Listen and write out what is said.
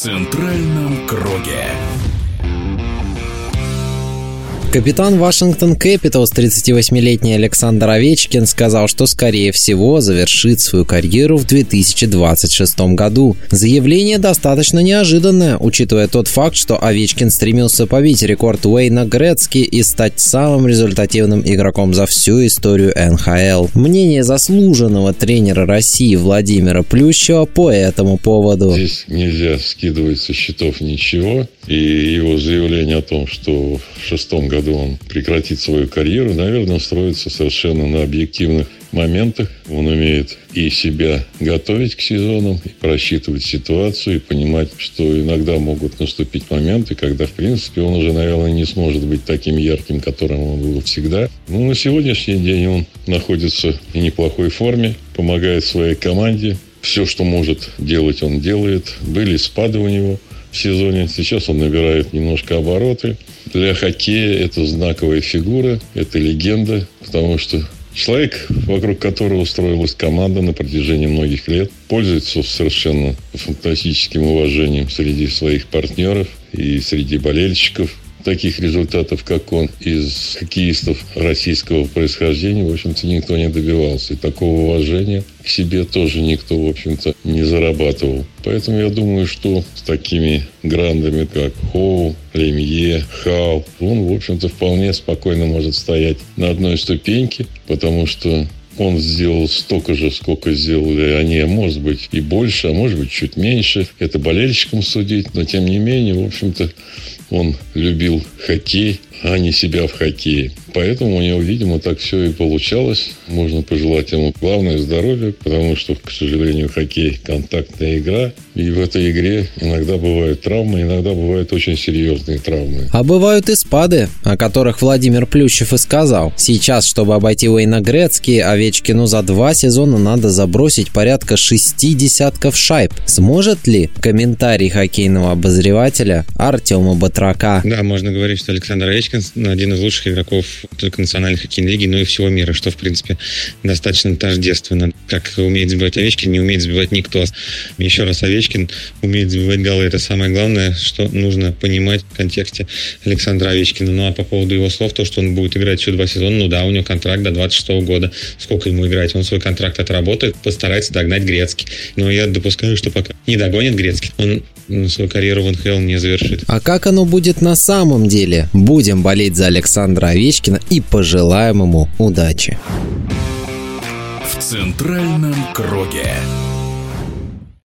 центральном круге. Капитан Вашингтон Кэпиталс 38-летний Александр Овечкин сказал, что скорее всего завершит свою карьеру в 2026 году. Заявление достаточно неожиданное, учитывая тот факт, что Овечкин стремился побить рекорд Уэйна Грецки и стать самым результативным игроком за всю историю НХЛ. Мнение заслуженного тренера России Владимира Плющева по этому поводу. Здесь нельзя скидывать со счетов ничего. И его заявление о том, что в шестом году году он прекратит свою карьеру, наверное, строится совершенно на объективных моментах. Он умеет и себя готовить к сезонам, и просчитывать ситуацию, и понимать, что иногда могут наступить моменты, когда, в принципе, он уже, наверное, не сможет быть таким ярким, которым он был всегда. Но на сегодняшний день он находится в неплохой форме, помогает своей команде. Все, что может делать, он делает. Были спады у него – в сезоне. Сейчас он набирает немножко обороты. Для хоккея это знаковая фигура, это легенда, потому что Человек, вокруг которого строилась команда на протяжении многих лет, пользуется совершенно фантастическим уважением среди своих партнеров и среди болельщиков таких результатов, как он, из хоккеистов российского происхождения, в общем-то, никто не добивался. И такого уважения к себе тоже никто, в общем-то, не зарабатывал. Поэтому я думаю, что с такими грандами, как Хоу, Лемье, Хау, он, в общем-то, вполне спокойно может стоять на одной ступеньке, потому что он сделал столько же, сколько сделали они, а может быть и больше, а может быть чуть меньше. Это болельщикам судить, но тем не менее, в общем-то, он любил хоккей, а не себя в хоккее. Поэтому у него, видимо, так все и получалось. Можно пожелать ему главное здоровье, потому что, к сожалению, хоккей – контактная игра. И в этой игре иногда бывают травмы, иногда бывают очень серьезные травмы. А бывают и спады, о которых Владимир Плющев и сказал. Сейчас, чтобы обойти Уэйна Грецки, Овечкину за два сезона надо забросить порядка шести десятков шайб. Сможет ли комментарий хоккейного обозревателя Артема Батрака? Да, можно говорить, что Александр Овечкин один из лучших игроков только национальной хоккейной лиги, но и всего мира, что, в принципе, достаточно тождественно. Как умеет забивать Овечкин, не умеет забивать никто. Еще раз, Овечкин умеет забивать голы. Это самое главное, что нужно понимать в контексте Александра Овечкина. Ну, а по поводу его слов, то, что он будет играть еще два сезона, ну да, у него контракт до 26 года. Сколько ему играть? Он свой контракт отработает, постарается догнать Грецкий. Но я допускаю, что пока не догонит Грецкий, он свою карьеру в НХЛ не завершит. А как оно будет на самом деле? Будем болеть за Александра Овечкина и пожелаем ему удачи. В центральном круге.